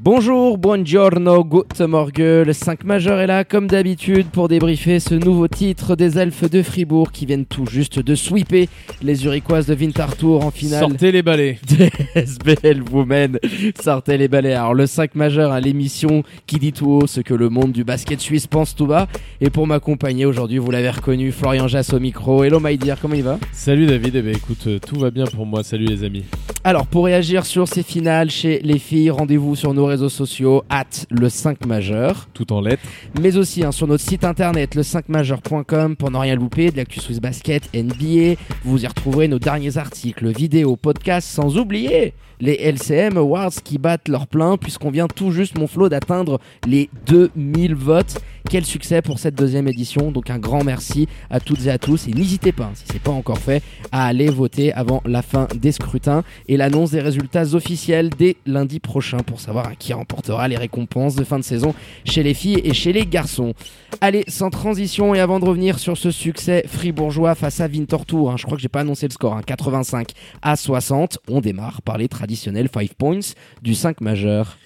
Bonjour, buongiorno, good morgue. Le 5 majeur est là, comme d'habitude, pour débriefer ce nouveau titre des Elfes de Fribourg qui viennent tout juste de sweeper les Uriquoises de Winterthur en finale. Sortez les balais. Des SBL Women. Sortez les balais. Alors, le 5 majeur à l'émission qui dit tout haut ce que le monde du basket suisse pense tout bas. Et pour m'accompagner aujourd'hui, vous l'avez reconnu, Florian Jass au micro. Hello, my dear, comment il va? Salut David, eh ben, écoute, euh, tout va bien pour moi. Salut les amis. Alors, pour réagir sur ces finales chez les filles, rendez-vous sur nos réseaux sociaux, at le 5 majeur, Tout en lettres. mais aussi hein, sur notre site internet, le 5majeur.com, pour ne rien louper, de l'actu Swiss Basket, NBA. Vous y retrouverez nos derniers articles, vidéos, podcasts, sans oublier les LCM Awards qui battent leur plein, puisqu'on vient tout juste, mon flot, d'atteindre les 2000 votes. Quel succès pour cette deuxième édition. Donc un grand merci à toutes et à tous. Et n'hésitez pas, hein, si c'est pas encore fait, à aller voter avant la fin des scrutins et l'annonce des résultats officiels dès lundi prochain pour savoir qui remportera les récompenses de fin de saison chez les filles et chez les garçons. Allez, sans transition et avant de revenir sur ce succès fribourgeois face à Winterthur, hein, je crois que j'ai pas annoncé le score, hein, 85 à 60, on démarre par les traditionnels 5 points du 5 majeur.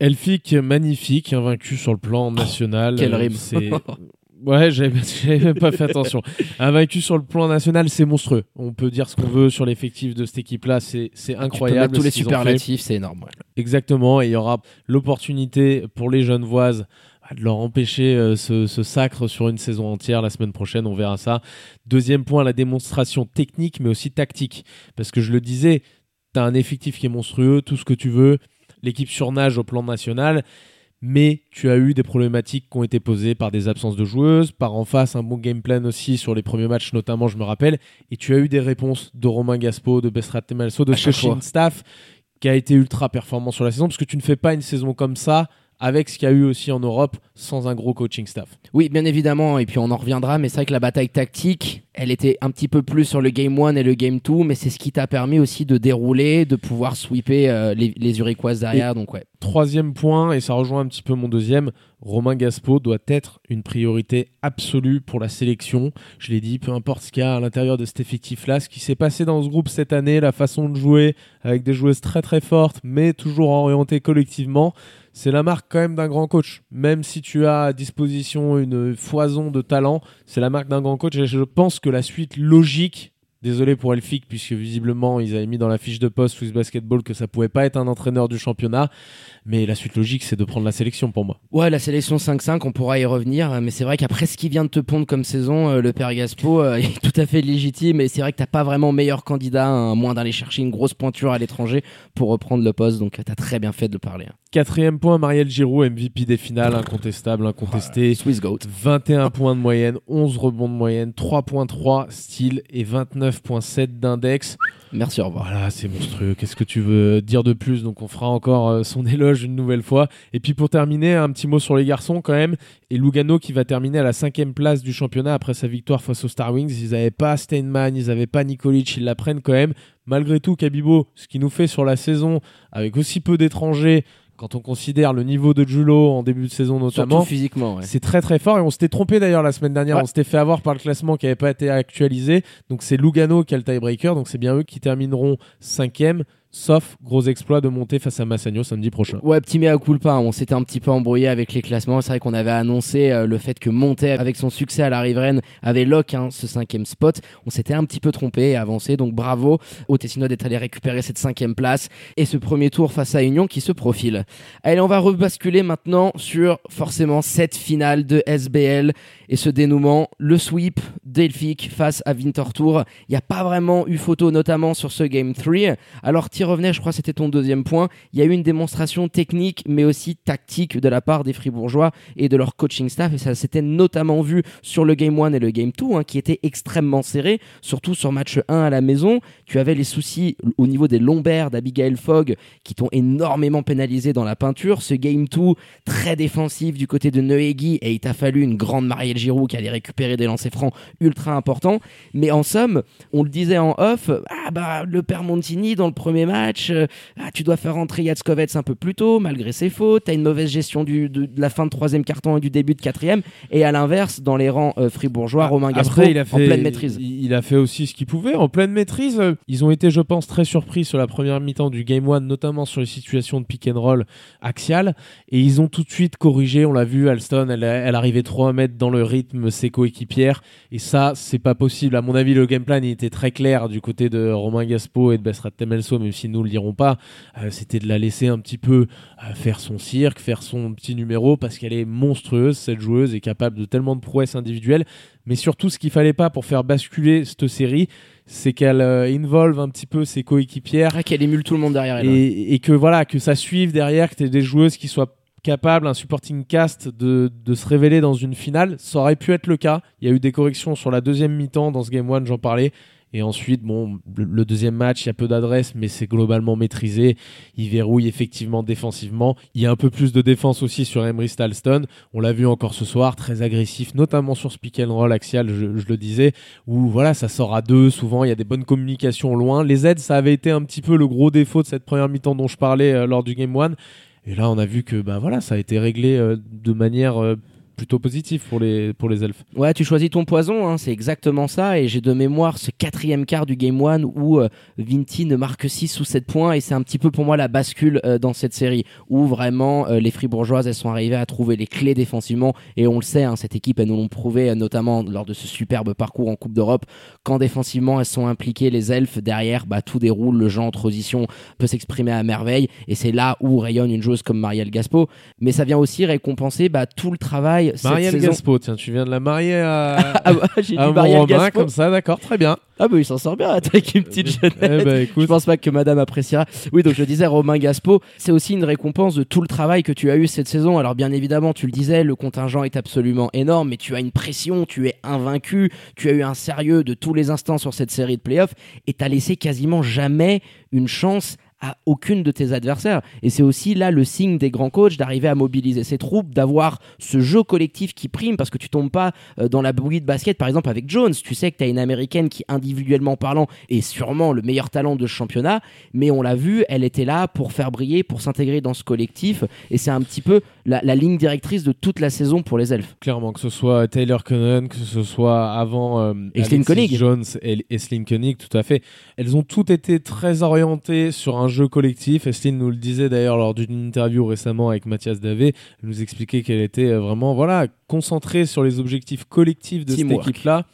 Elfique, magnifique, invaincu sur le plan national. Oh, quelle Euh, rime. c'est- Ouais, j'avais même pas fait attention. Invaincu sur le plan national, c'est monstrueux. On peut dire ce qu'on veut sur l'effectif de cette équipe-là, c'est incroyable. tous les superlatifs, c'est énorme. ouais. Exactement, et il y aura l'opportunité pour les jeunes voises bah, de leur empêcher euh, ce, ce sacre sur une saison entière la semaine prochaine, on verra ça. Deuxième point, la démonstration technique mais aussi tactique. Parce que je le disais, tu as un effectif qui est monstrueux, tout ce que tu veux, l'équipe surnage au plan national, mais tu as eu des problématiques qui ont été posées par des absences de joueuses, par en face un bon game plan aussi sur les premiers matchs notamment, je me rappelle, et tu as eu des réponses de Romain Gaspo, de Bestrat Temalso, de fois. staff qui a été ultra performant sur la saison. Parce que tu ne fais pas une saison comme ça avec ce qu'il y a eu aussi en Europe sans un gros coaching staff. Oui, bien évidemment, et puis on en reviendra, mais c'est vrai que la bataille tactique, elle était un petit peu plus sur le Game 1 et le Game 2, mais c'est ce qui t'a permis aussi de dérouler, de pouvoir sweeper euh, les, les Uriquoises derrière, donc ouais. Troisième point, et ça rejoint un petit peu mon deuxième, Romain Gaspo doit être une priorité absolue pour la sélection. Je l'ai dit, peu importe ce qu'il y a à l'intérieur de cet effectif-là, ce qui s'est passé dans ce groupe cette année, la façon de jouer avec des joueuses très très fortes, mais toujours orientées collectivement, c'est la marque quand même d'un grand coach. Même si tu as à disposition une foison de talent, c'est la marque d'un grand coach. Et je pense que la suite logique, désolé pour Elfic, puisque visiblement ils avaient mis dans la fiche de poste Swiss Basketball que ça pouvait pas être un entraîneur du championnat, mais la suite logique c'est de prendre la sélection pour moi. Ouais, la sélection 5-5, on pourra y revenir, mais c'est vrai qu'après ce qui vient de te pondre comme saison, euh, le père Gaspo euh, est tout à fait légitime, et c'est vrai que t'as pas vraiment meilleur candidat, hein, à moins d'aller chercher une grosse pointure à l'étranger pour reprendre le poste, donc t'as très bien fait de le parler. hein. Quatrième point, Marielle Giroud, MVP des finales, incontestable, incontesté. Swiss Goat. 21 points de moyenne, 11 rebonds de moyenne, 3.3 style et 29.7 d'index. Merci, au revoir. Voilà, c'est monstrueux. Qu'est-ce que tu veux dire de plus? Donc on fera encore euh, son éloge une nouvelle fois. Et puis pour terminer, un petit mot sur les garçons quand même. Et Lugano qui va terminer à la cinquième place du championnat après sa victoire face aux Star Wings. Ils n'avaient pas Steinman, ils n'avaient pas Nikolic, ils la prennent quand même. Malgré tout, Kabibo, ce qui nous fait sur la saison, avec aussi peu d'étrangers, quand on considère le niveau de Julo en début de saison notamment, Surtout physiquement, ouais. c'est très très fort et on s'était trompé d'ailleurs la semaine dernière. Ouais. On s'était fait avoir par le classement qui n'avait pas été actualisé. Donc c'est Lugano qui a le tiebreaker. Donc c'est bien eux qui termineront cinquième, sauf gros exploit de monter face à Massagno samedi prochain. Ouais, petit mea culpa, hein. on s'était un petit peu embrouillé avec les classements. C'est vrai qu'on avait annoncé euh, le fait que Monté, avec son succès à la riveraine, avait lock hein, ce cinquième spot. On s'était un petit peu trompé et avancé, donc bravo au Tessino d'être allé récupérer cette cinquième place et ce premier tour face à Union qui se profile. Allez, on va rebasculer maintenant sur forcément cette finale de SBL Et ce dénouement, le sweep d'Elphick face à Winterthur, il n'y a pas vraiment eu photo, notamment sur ce Game 3. Alors, tu revenais, je crois que c'était ton deuxième point. Il y a eu une démonstration technique, mais aussi tactique de la part des Fribourgeois et de leur coaching staff. Et ça s'était notamment vu sur le Game 1 et le Game 2, hein, qui étaient extrêmement serrés, surtout sur match 1 à la maison. Tu avais les soucis au niveau des lombaires d'Abigail Fogg qui t'ont énormément pénalisé dans la peinture. Ce Game 2, très défensif du côté de Noegi, et il t'a fallu une grande Marielle Giroud qui allait récupérer des lancers francs ultra importants. Mais en somme, on le disait en off, ah bah le père Montini dans le premier match, euh, ah, tu dois faire rentrer Yatskovets un peu plus tôt malgré ses fautes, t'as une mauvaise gestion du, de, la fin de troisième carton et du début de quatrième, et à l'inverse, dans les rangs euh, fribourgeois, Ah, Romain fait, en pleine maîtrise. Il, a fait aussi ce qu'il pouvait en pleine maîtrise. Euh, Ils ont été, je pense, très surpris sur la première mi-temps du Game 1, notamment sur les situations de pick and roll axial. Et ils ont tout de suite corrigé. On l'a vu, Alston, elle, elle arrivait trop à mettre dans le rythme ses coéquipières. Et ça, c'est pas possible. À mon avis, le game plan il était très clair du côté de Romain Gaspo et de Bessrat Temelso, même si nous le dirons pas. Euh, C'était de la laisser un petit peu euh, faire son cirque, faire son petit numéro, parce qu'elle est monstrueuse, cette joueuse, est capable de tellement de prouesses individuelles. Mais surtout, ce qu'il fallait pas pour faire basculer cette série, c'est qu'elle euh, involve un petit peu ses coéquipières Ah, qu'elle émule tout le monde derrière elle. et, et que voilà que ça suive derrière, que tu des joueuses qui soient capables, un supporting cast, de, se révéler dans une finale. Ça aurait pu être le cas. Il y a eu des corrections sur la deuxième mi-temps dans ce Game 1, j'en parlais. Et ensuite, bon, le, deuxième match, il y a peu d'adresse, mais c'est globalement maîtrisé. Il verrouille effectivement défensivement. Il y a un peu plus de défense aussi sur Emery Stalston. On l'a vu encore ce soir, très agressif, notamment sur ce and roll axial, je, le disais, où voilà, ça sort à deux. Souvent, il y a des bonnes communications loin. Les aides, ça avait été un petit peu le gros défaut de cette première mi-temps dont je parlais euh, lors du Game 1. Et là, on a vu que bah voilà, ça a été réglé euh, de manière euh, plutôt positive pour les pour les elfes. Ouais, tu choisis ton poison, hein, c'est exactement ça. Et j'ai de mémoire ce quatrième quart du Game 1 où euh, Vinti ne marque 6 ou 7 points. Et c'est un petit peu pour moi la bascule euh, dans cette série où vraiment euh, les Fribourgeoises elles sont arrivées à trouver les clés défensivement. Et on le sait, hein, cette équipe elles nous l'ont prouvé euh, notamment lors de ce superbe parcours en Coupe d'Europe. Quand défensivement elles sont impliquées, les elfes derrière, bah, tout déroule, le jeu en transition peut s'exprimer à merveille. Et c'est là où rayonne une joueuse comme Marielle Gaspo. Mais ça vient aussi récompenser bah, tout le travail. Cette Marielle. Gaspo, tiens, tu viens de la marier à, Ah bah, j'ai à dit Marielle Romain, Gaspo. comme ça, d'accord, très bien. Ah bah il s'en sort bien avec une petite Eh jeunette. ben, Je écoute, pense pas que madame appréciera. Oui, donc je disais, Romain Gaspo, c'est aussi une récompense de tout le travail que tu as eu cette saison. Alors bien évidemment, tu le disais, le contingent est absolument énorme, mais tu as une pression, tu es invaincu, tu as eu un sérieux de tous les instants sur cette série de playoffs, et t'as laissé quasiment jamais une chance à aucune de tes adversaires. Et c'est aussi là le signe des grands coachs d'arriver à mobiliser ses troupes, d'avoir ce jeu collectif qui prime parce que tu tombes pas euh, dans la bouillie de basket, par exemple avec Jones. Tu sais que tu as une américaine qui, individuellement parlant, est sûrement le meilleur talent de ce championnat, mais on l'a vu, elle était là pour faire briller, pour s'intégrer dans ce collectif. Et c'est un petit peu la, la ligne directrice de toute la saison pour les elfes. clairement, que ce soit Taylor Conan, que ce soit avant euh, Alexis. Jones et Eslin Koenig, tout à fait. Elles ont toutes été très orientées sur un jeu collectif. Eslin nous le disait d'ailleurs lors d'une interview récemment avec Mathias Davé. Elle nous expliquait qu'elle était euh, vraiment voilà concentrée sur les objectifs collectifs de Teamwork. cette équipe-là.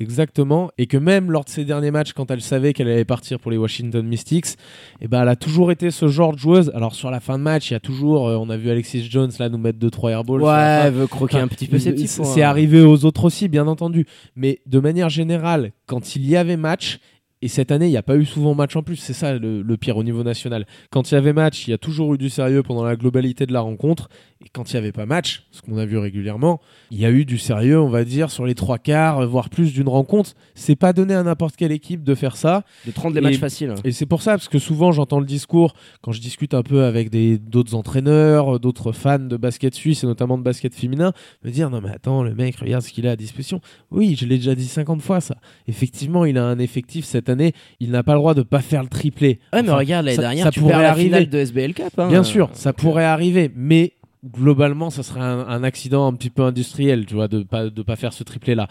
Exactement. Et que même lors de ses derniers matchs, quand elle savait qu'elle allait partir pour les Washington Mystics, eh ben, elle a toujours été ce genre de joueuse. Alors sur la fin de match, il y a toujours, euh, on a vu Alexis Jones là nous mettre 2-3 airballs. Ouais, elle veut croquer un petit peu ses petits C'est c'est arrivé aux autres aussi, bien entendu. Mais de manière générale, quand il y avait match, et cette année, il n'y a pas eu souvent match en plus, c'est ça le, le pire au niveau national. Quand il y avait match, il y a toujours eu du sérieux pendant la globalité de la rencontre. Et quand il n'y avait pas match, ce qu'on a vu régulièrement, il y a eu du sérieux, on va dire, sur les trois quarts, voire plus d'une rencontre. C'est pas donné à n'importe quelle équipe de faire ça. De 30 les Et- matchs faciles. Et c'est pour ça, parce que souvent j'entends le discours, quand je discute un peu avec d'autres entraîneurs, euh, d'autres fans de basket suisse et notamment de basket féminin, me dire non mais attends, le mec, regarde ce qu'il a à disposition. Oui, je l'ai déjà dit 50 fois ça. Effectivement, il a un effectif cette année, il n'a pas le droit de pas faire le triplé. Ouais, mais regarde, l'année dernière, ça tu pourrait perds la arriver. finale de SBL Cup. hein. Bien sûr, ça pourrait arriver, mais globalement, ça serait un, accident un petit peu industriel, tu vois, de pas de pas faire ce triplé là.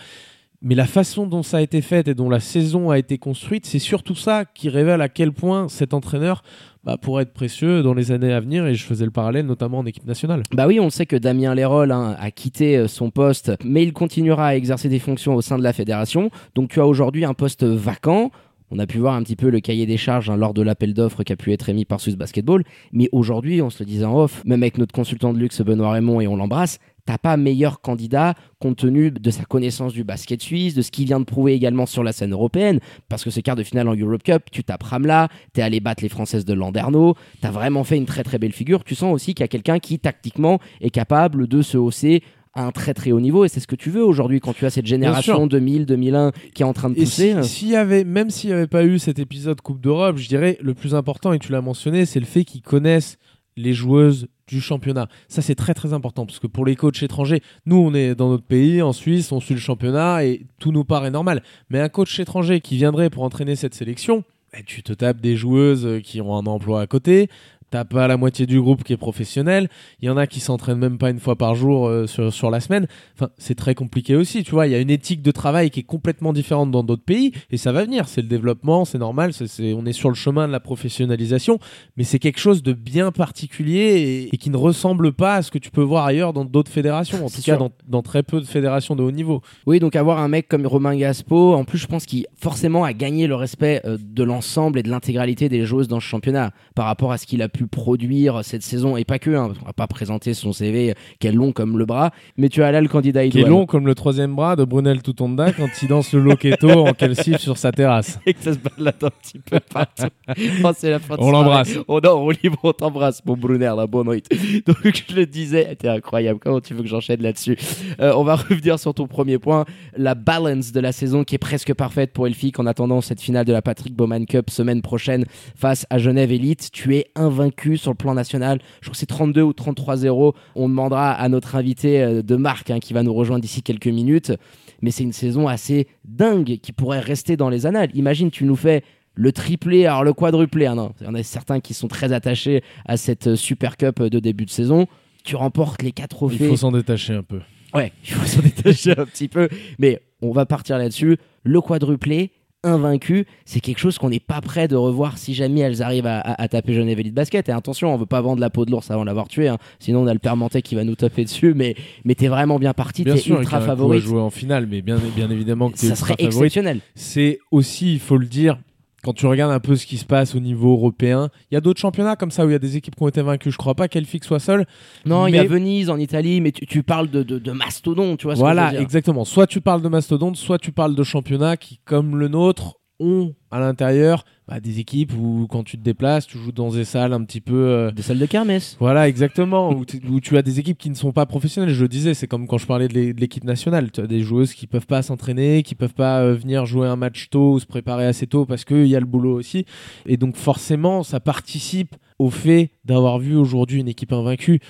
Mais la façon dont ça a été fait et dont la saison a été construite, c'est surtout ça qui révèle à quel point cet entraîneur bah, pourrait être précieux dans les années à venir. Et je faisais le parallèle notamment en équipe nationale. Bah oui, on sait que Damien Lérol hein, a quitté euh, son poste, mais il continuera à exercer des fonctions au sein de la fédération. Donc tu as aujourd'hui un poste vacant. On a pu voir un petit peu le cahier des charges hein, lors de l'appel d'offres qui a pu être émis par Swiss Basketball. Mais aujourd'hui, on se le disait en off, même avec notre consultant de luxe Benoît Raymond et on l'embrasse, t'as pas meilleur candidat compte tenu de sa connaissance du basket suisse, de ce qu'il vient de prouver également sur la scène européenne, parce que ce quart de finale en Europe Cup, tu tapes Ramla, t'es allé battre les Françaises de Landerneau, t'as vraiment fait une très très belle figure. Tu sens aussi qu'il y a quelqu'un qui tactiquement est capable de se hausser à un très très haut niveau et c'est ce que tu veux aujourd'hui quand tu as cette génération 2000 2001 qui est en train de pousser. Et s'il y avait même s'il n'y avait pas eu cet épisode Coupe d'Europe, je dirais le plus important et tu l'as mentionné, c'est le fait qu'ils connaissent les joueuses du championnat. Ça, c'est très très important parce que pour les coachs étrangers, nous, on est dans notre pays, en Suisse, on suit le championnat et tout nous paraît normal. Mais un coach étranger qui viendrait pour entraîner cette sélection, eh, tu te tapes des joueuses qui ont un emploi à côté, t'as pas la moitié du groupe qui est professionnel. Il y en a qui s'entraînent même pas une fois par jour euh, sur, sur la semaine. Enfin, c'est très compliqué aussi, tu vois. Il y a une éthique de travail qui est complètement différente dans d'autres pays et ça va venir. C'est le développement, c'est normal. C'est, on est sur le chemin de la professionnalisation, mais c'est quelque chose de bien particulier et, qui ne ressemble pas à ce que tu peux voir ailleurs dans d'autres fédérations. En tout cas, dans, dans, très peu de fédérations de haut niveau. Oui, donc avoir un mec comme Romain Gaspo, en plus, je pense qu'il forcément a gagné le respect euh, de l'ensemble et de l'intégralité des joueuses dans ce championnat par rapport à ce qu'il a pu produire cette saison et pas que, hein, on va pas présenter son CV qui est long comme le bras, mais tu as là le candidat idéal. Qui est long comme le troisième bras de Brunel Toutonda quand il danse le loquetto en calcif sur sa terrasse. Et que ça se balade un petit peu partout. oh, la fin on l'embrasse. Oh non, on libre, on t'embrasse, mon Brunel, la bonne nuit. Donc je le disais, t'es incroyable. Comment tu veux que j'enchaîne là-dessus? Euh, On va revenir sur ton premier point, la balance de la saison qui est presque parfaite pour Elfic en attendant cette finale de la Patrick Bowman Cup semaine prochaine face à Genève Elite. Tu es invaincu sur le plan national. Je crois que c'est 32 ou 33-0. On demandera à notre invité euh, de marque hein, qui va nous rejoindre d'ici quelques minutes. Mais c'est une saison assez dingue qui pourrait rester dans les annales. Imagine, tu nous fais le triplé, alors le quadruplé. Hein, non. Il y en a certains qui sont très attachés à cette euh, Super Cup de début de saison. Tu remportes les quatre trophées. Il faut s'en détacher un peu. Ouais, il faut s'en détacher un petit peu. Mais on va partir là-dessus. Le quadruplé, invaincu, c'est quelque chose qu'on n'est pas prêt de revoir si jamais elles arrivent à, taper Genève Elite Basket. Et attention, on veut pas vendre la peau de l'ours avant l'avoir tué, hein. sinon on a le père qui va nous taper dessus. Mais, mais t'es vraiment bien parti, t'es ultra favori. jouer en finale, mais bien, bien évidemment que t'es Ça serait exceptionnel. C'est aussi, il faut le dire, quand tu regardes un peu ce qui se passe au niveau européen, il y a d'autres championnats comme ça où il y a des équipes qui ont été vaincues. Je crois pas qu'Elfic soit seul. Non, il y a Venise en Italie, mais tu, parles de, de, mastodonte, tu vois. Ce voilà, exactement. Soit tu parles de mastodonte, soit tu parles de championnats qui, comme le nôtre, ont à l'intérieur bah, des équipes où quand tu te déplaces, tu joues dans des salles un petit peu... Euh, des salles de kermesse. Voilà, exactement, où, où, tu as des équipes qui ne sont pas professionnelles. Je le disais, c'est comme quand je parlais de l'équipe nationale. Tu as des joueuses qui peuvent pas s'entraîner, qui peuvent pas euh, venir jouer un match tôt ou se préparer assez tôt parce qu'il y a le boulot aussi. Et donc forcément, ça participe au fait d'avoir vu aujourd'hui une équipe invaincue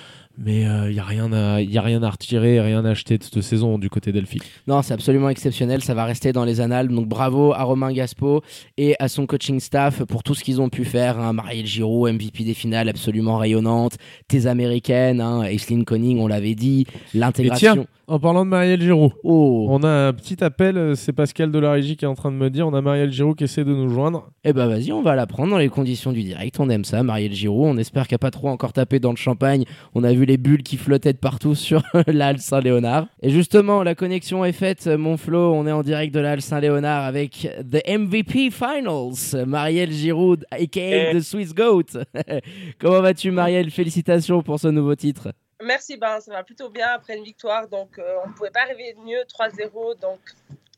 mais il euh, n'y a, rien à, y a rien à retirer, rien à acheter de cette saison du côté d'Elphi. Non, c'est absolument exceptionnel, ça va rester dans les annales. Donc bravo à Romain Gaspo et à son coaching staff pour tout ce qu'ils ont pu faire. Hein. Marielle Giraud, MVP des finales absolument rayonnante, tes américaines, hein. Aislinn Conning, on l'avait dit, l'intégration. En parlant de Marielle Giroud, oh. on a un petit appel, c'est Pascal de la Régie qui est en train de me dire, on a Marielle Giroud qui essaie de nous joindre. Eh ben vas-y, on va la prendre dans les conditions du direct, on aime ça, Marielle Giroud, on espère qu'elle n'a pas trop encore tapé dans le champagne, on a vu les bulles qui flottaient de partout sur la Halle Saint-Léonard. Et justement, la connexion est faite, mon Flo, on est en direct de la Halle Saint-Léonard avec The MVP Finals, Marielle Giroud, aka The Swiss Goat. Comment vas-tu Marielle? Félicitations pour ce nouveau titre. Merci, ben, ça va plutôt bien après une victoire. Donc, euh, on ne pouvait pas rêver de mieux. 3-0. Donc,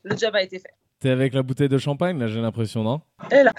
le job a été fait. T'es avec la bouteille de champagne, là, j'ai l'impression, non? Et là.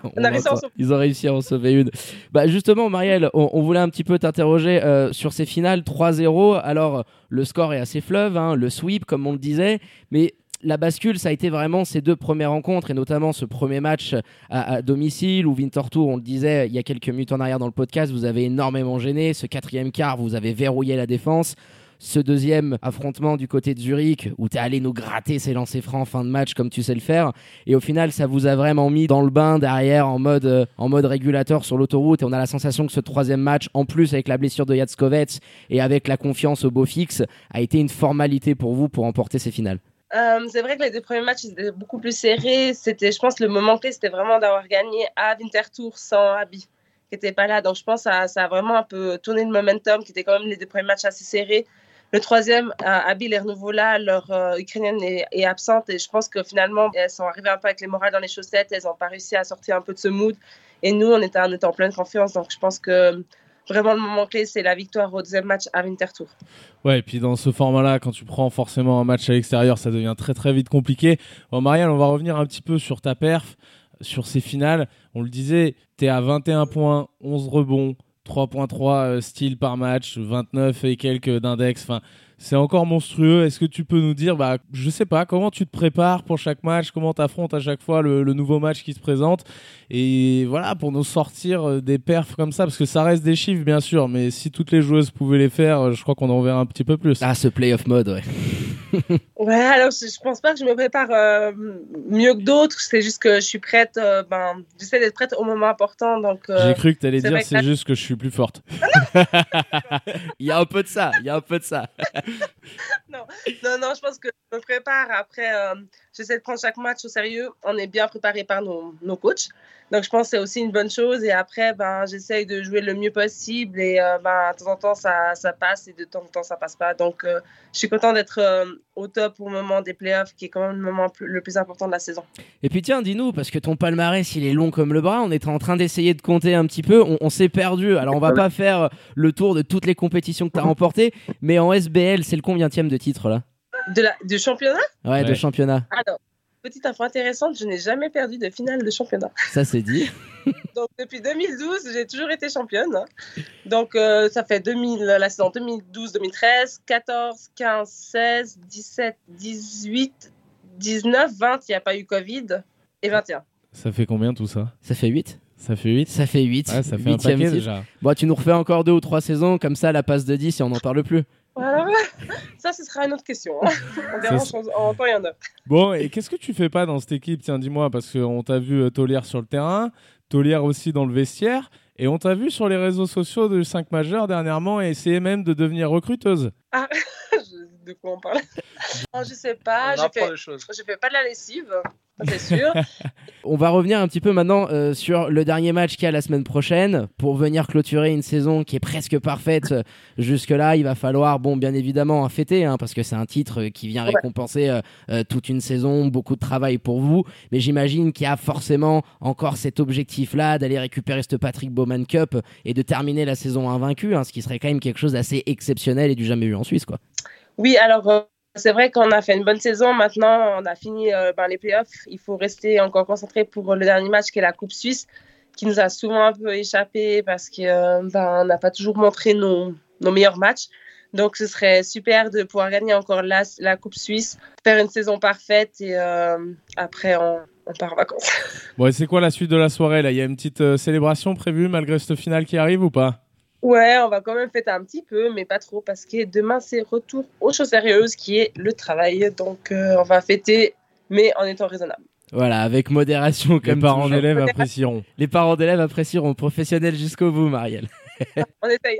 on a réussi Ils ont réussi à en sauver une. Bah, justement, Marielle, on, voulait un petit peu t'interroger euh, sur ces finales 3-0. Alors, le score est assez fleuve, hein, le sweep, comme on le disait. Mais la bascule, ça a été vraiment ces deux premières rencontres, et notamment ce premier match à, domicile où Winterthur, on le disait il y a quelques minutes en arrière dans le podcast, vous avez énormément gêné. Ce quatrième quart, vous avez verrouillé la défense. Ce deuxième affrontement du côté de Zurich, où tu es allé nous gratter ces lancers francs en fin de match comme tu sais le faire. Et au final, ça vous a vraiment mis dans le bain derrière en mode, euh, en mode régulateur sur l'autoroute. Et on a la sensation que ce troisième match, en plus avec la blessure de Yatskovets et avec la confiance au beau fixe, a été une formalité pour vous pour emporter ces finales. Euh, c'est vrai que les deux premiers matchs étaient beaucoup plus serrés. C'était, je pense, le moment clé, c'était vraiment d'avoir gagné à Winterthur sans Abby, qui n'était pas là. Donc, je pense que ça, ça, a vraiment un peu tourné le momentum, qui était quand même les deux premiers matchs assez serrés. Le troisième, Abby, les renouveaux là, leur euh, ukrainienne est, absente et je pense que finalement, elles sont arrivées un peu avec les morales dans les chaussettes. Elles n'ont pas réussi à sortir un peu de ce mood. Et nous, on était, en pleine confiance. Donc, je pense que vraiment le moment clé, c'est la victoire au deuxième match à Winterthur. Ouais, et puis dans ce format-là, quand tu prends forcément un match à l'extérieur, ça devient très très vite compliqué. Bon, Marielle, on va revenir un petit peu sur ta perf, sur ces finales. On le disait, tu es à 21 points, 11 rebonds, 3.3 style par match, 29 et quelques d'index. Enfin, c'est encore monstrueux. Est-ce que tu peux nous dire, bah, je sais pas, comment tu te prépares pour chaque match, comment tu affrontes à chaque fois le, nouveau match qui se présente et voilà pour nous sortir euh, des perfs comme ça, parce que ça reste des chiffres bien sûr, mais si toutes les joueuses pouvaient les faire, euh, je crois qu'on en verra un petit peu plus. Ah, ce playoff mode, ouais. ouais, alors je, pense pas que je me prépare euh, mieux que d'autres. C'est juste que je suis prête. ben, j'essaie d'être prête au moment important. Donc. J'ai cru que tu allais dire c'est juste que je suis plus forte. il y a un peu de ça. Il y a un peu de ça. non, non, non, je pense que je me prépare. Après, euh, j'essaie de prendre chaque match au sérieux. On est bien préparé par nos, nos coachs. Donc, je pense que c'est aussi une bonne chose. Et après, ben, j'essaye de jouer le mieux possible. Et euh, ben, de temps en temps, ça, ça, passe et de temps en temps, ça passe pas. Donc, euh, je suis content d'être au top au moment des playoffs, qui est quand même le moment le plus important de la saison. Et puis, tiens, dis-nous, parce que ton palmarès, il est long comme le bras. On est en train d'essayer de compter un petit peu. On, s'est perdu. Alors, on va pas faire le tour de toutes les compétitions que tu as remportées. Mais en SBL, c'est le combien de titre là de la, du championnat? Ouais, de championnat. Alors, petite info intéressante, je n'ai jamais perdu de finale de championnat. Ça, c'est dit. Donc, depuis 2012, j'ai toujours été championne. Donc, euh, ça fait 2000, la saison 2012, 2013, 14, 15, 16, 17, 18, 19, 20, il n'y a pas eu Covid, et 21. Ça fait combien tout ça? Ça fait 8 ça fait 8 Ça fait 8. Ouais, ça fait un paquet déjà. Bon, tu nous refais encore 2 ou 3 saisons, comme ça, la passe de 10 et on n'en parle plus. Voilà. Ça, ce sera une autre question. Hein. On verra en, temps et en heure. Bon, et qu'est-ce que tu fais pas dans cette équipe? Tiens, dis-moi, parce qu'on t'a vu euh, Tolière sur le terrain, Tolière aussi dans le vestiaire, et on t'a vu sur les réseaux sociaux de 5 majeurs dernièrement et essayer même de devenir recruteuse. Ah, de quoi on parle non, Je sais pas. Je fais, je fais pas de la lessive c'est sûr. On va revenir un petit peu maintenant euh, sur le dernier match qu'il y a la semaine prochaine pour venir clôturer une saison qui est presque parfaite. Jusque-là, il va falloir, bon, bien évidemment, un fêter, hein, parce que c'est un titre qui vient récompenser euh, euh, toute une saison, beaucoup de travail pour vous. Mais j'imagine qu'il y a forcément encore cet objectif-là d'aller récupérer ce Patrick Bowman Cup et de terminer la saison invaincue, hein, ce qui serait quand même quelque chose d'assez exceptionnel et du jamais vu en Suisse, quoi. Oui, alors c'est vrai qu'on a fait une bonne saison. Maintenant, on a fini euh, ben, les playoffs. Il faut rester encore concentré pour le dernier match qui est la Coupe Suisse, qui nous a souvent un peu échappé parce qu'on euh, ben, n'a pas toujours montré nos, meilleurs matchs. Donc, ce serait super de pouvoir gagner encore la, la Coupe Suisse, faire une saison parfaite et euh, après, on, on, part en vacances. Bon, et c'est quoi la suite de la soirée là? Il y a une petite célébration prévue malgré ce final qui arrive ou pas? Ouais, on va quand même fêter un petit peu, mais pas trop, parce que demain, c'est retour aux choses sérieuses, qui est le travail. Donc, euh, on va fêter, mais en étant raisonnable. Voilà, avec modération, comme Les parents d'élèves apprécieront. Les parents d'élèves apprécieront. Professionnels jusqu'au bout, Marielle. on essaye.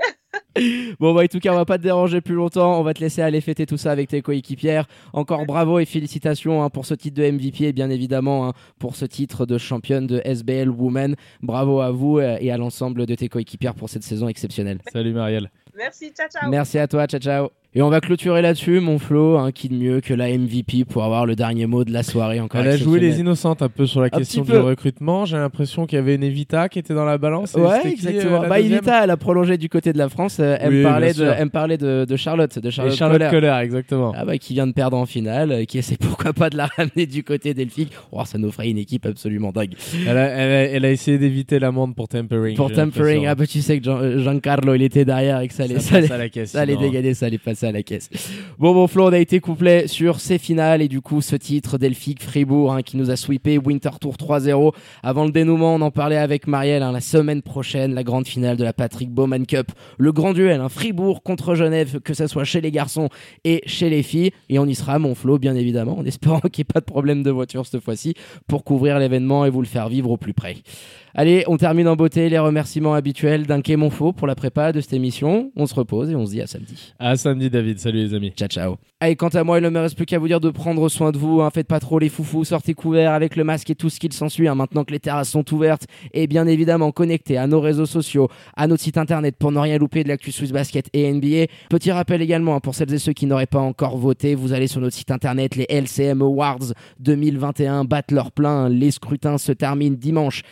bon, bah, en tout cas, on va pas te déranger plus longtemps. On va te laisser aller fêter tout ça avec tes coéquipières. Encore bravo et félicitations hein, pour ce titre de MVP et bien évidemment hein, pour ce titre de championne de SBL Women. Bravo à vous euh, et à l'ensemble de tes coéquipières pour cette saison exceptionnelle. Salut Marielle. Merci, ciao, ciao. Merci à toi, ciao, ciao. Et on va clôturer là-dessus, mon Flo, hein, qui de mieux que la MVP pour avoir le dernier mot de la soirée. Encore Elle a joué les innocentes un peu sur la question du recrutement. J'ai l'impression qu'il y avait une Evita qui était dans la balance. Ouais, exactement. Euh, bah, Evita, elle a prolongé du côté de la France. Euh, elle, me parlait de, elle parlait de, de, Charlotte, de Charlotte, Charlotte Kohler. exactement. Ah bah, qui vient de perdre en finale, euh, qui essaie pourquoi pas de la ramener du côté d'Elphick. Oh, ça nous ferait une équipe absolument dingue. Elle a, elle a, essayé d'éviter l'amende pour tempering. Pour tempering, ah bah tu sais que Giancarlo, il était derrière et que ça allait, ça, caisse, ça allait dégainer, ça allait passer à la caisse. Bon, bon, Flo, on a été complet sur ces finales et du coup, ce titre Delphique Fribourg hein, qui nous a sweepé Winter Tour 3-0. Avant le dénouement, on en parlait avec Marielle hein, la semaine prochaine, la grande finale de la Patrick Bowman Cup. Le grand duel, hein, Fribourg contre Genève, que ce soit chez les garçons et chez les filles. Et on y sera, mon Flo, bien évidemment, en espérant qu'il n'y ait pas de problème de voiture cette fois-ci pour couvrir l'événement et vous le faire vivre au plus près. Allez, on termine en beauté les remerciements habituels d'un Quai Monfaux pour la prépa de cette émission. On se repose et on se dit à samedi. À samedi David, salut les amis. Ciao, ciao. Allez, quant à moi, il ne me reste plus qu'à vous dire de prendre soin de vous. hein. Faites pas trop les foufous, sortez couverts avec le masque et tout ce qu'il s'ensuit. hein, maintenant que les terrasses sont ouvertes. Et bien évidemment, connectez à nos réseaux sociaux, à notre site internet pour ne rien louper de l'actu Swiss Basket et NBA. Petit rappel également hein, pour celles et ceux qui n'auraient pas encore voté, vous allez sur notre site internet, les LCM Awards 2021 battent leur plein. Les scrutins se terminent dimanche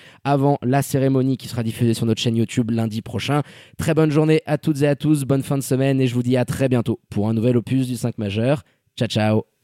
la cérémonie qui sera diffusée sur notre chaîne YouTube lundi prochain. Très bonne journée à toutes et à tous, bonne fin de semaine et je vous dis à très bientôt pour un nouvel opus du 5 majeur. Ciao ciao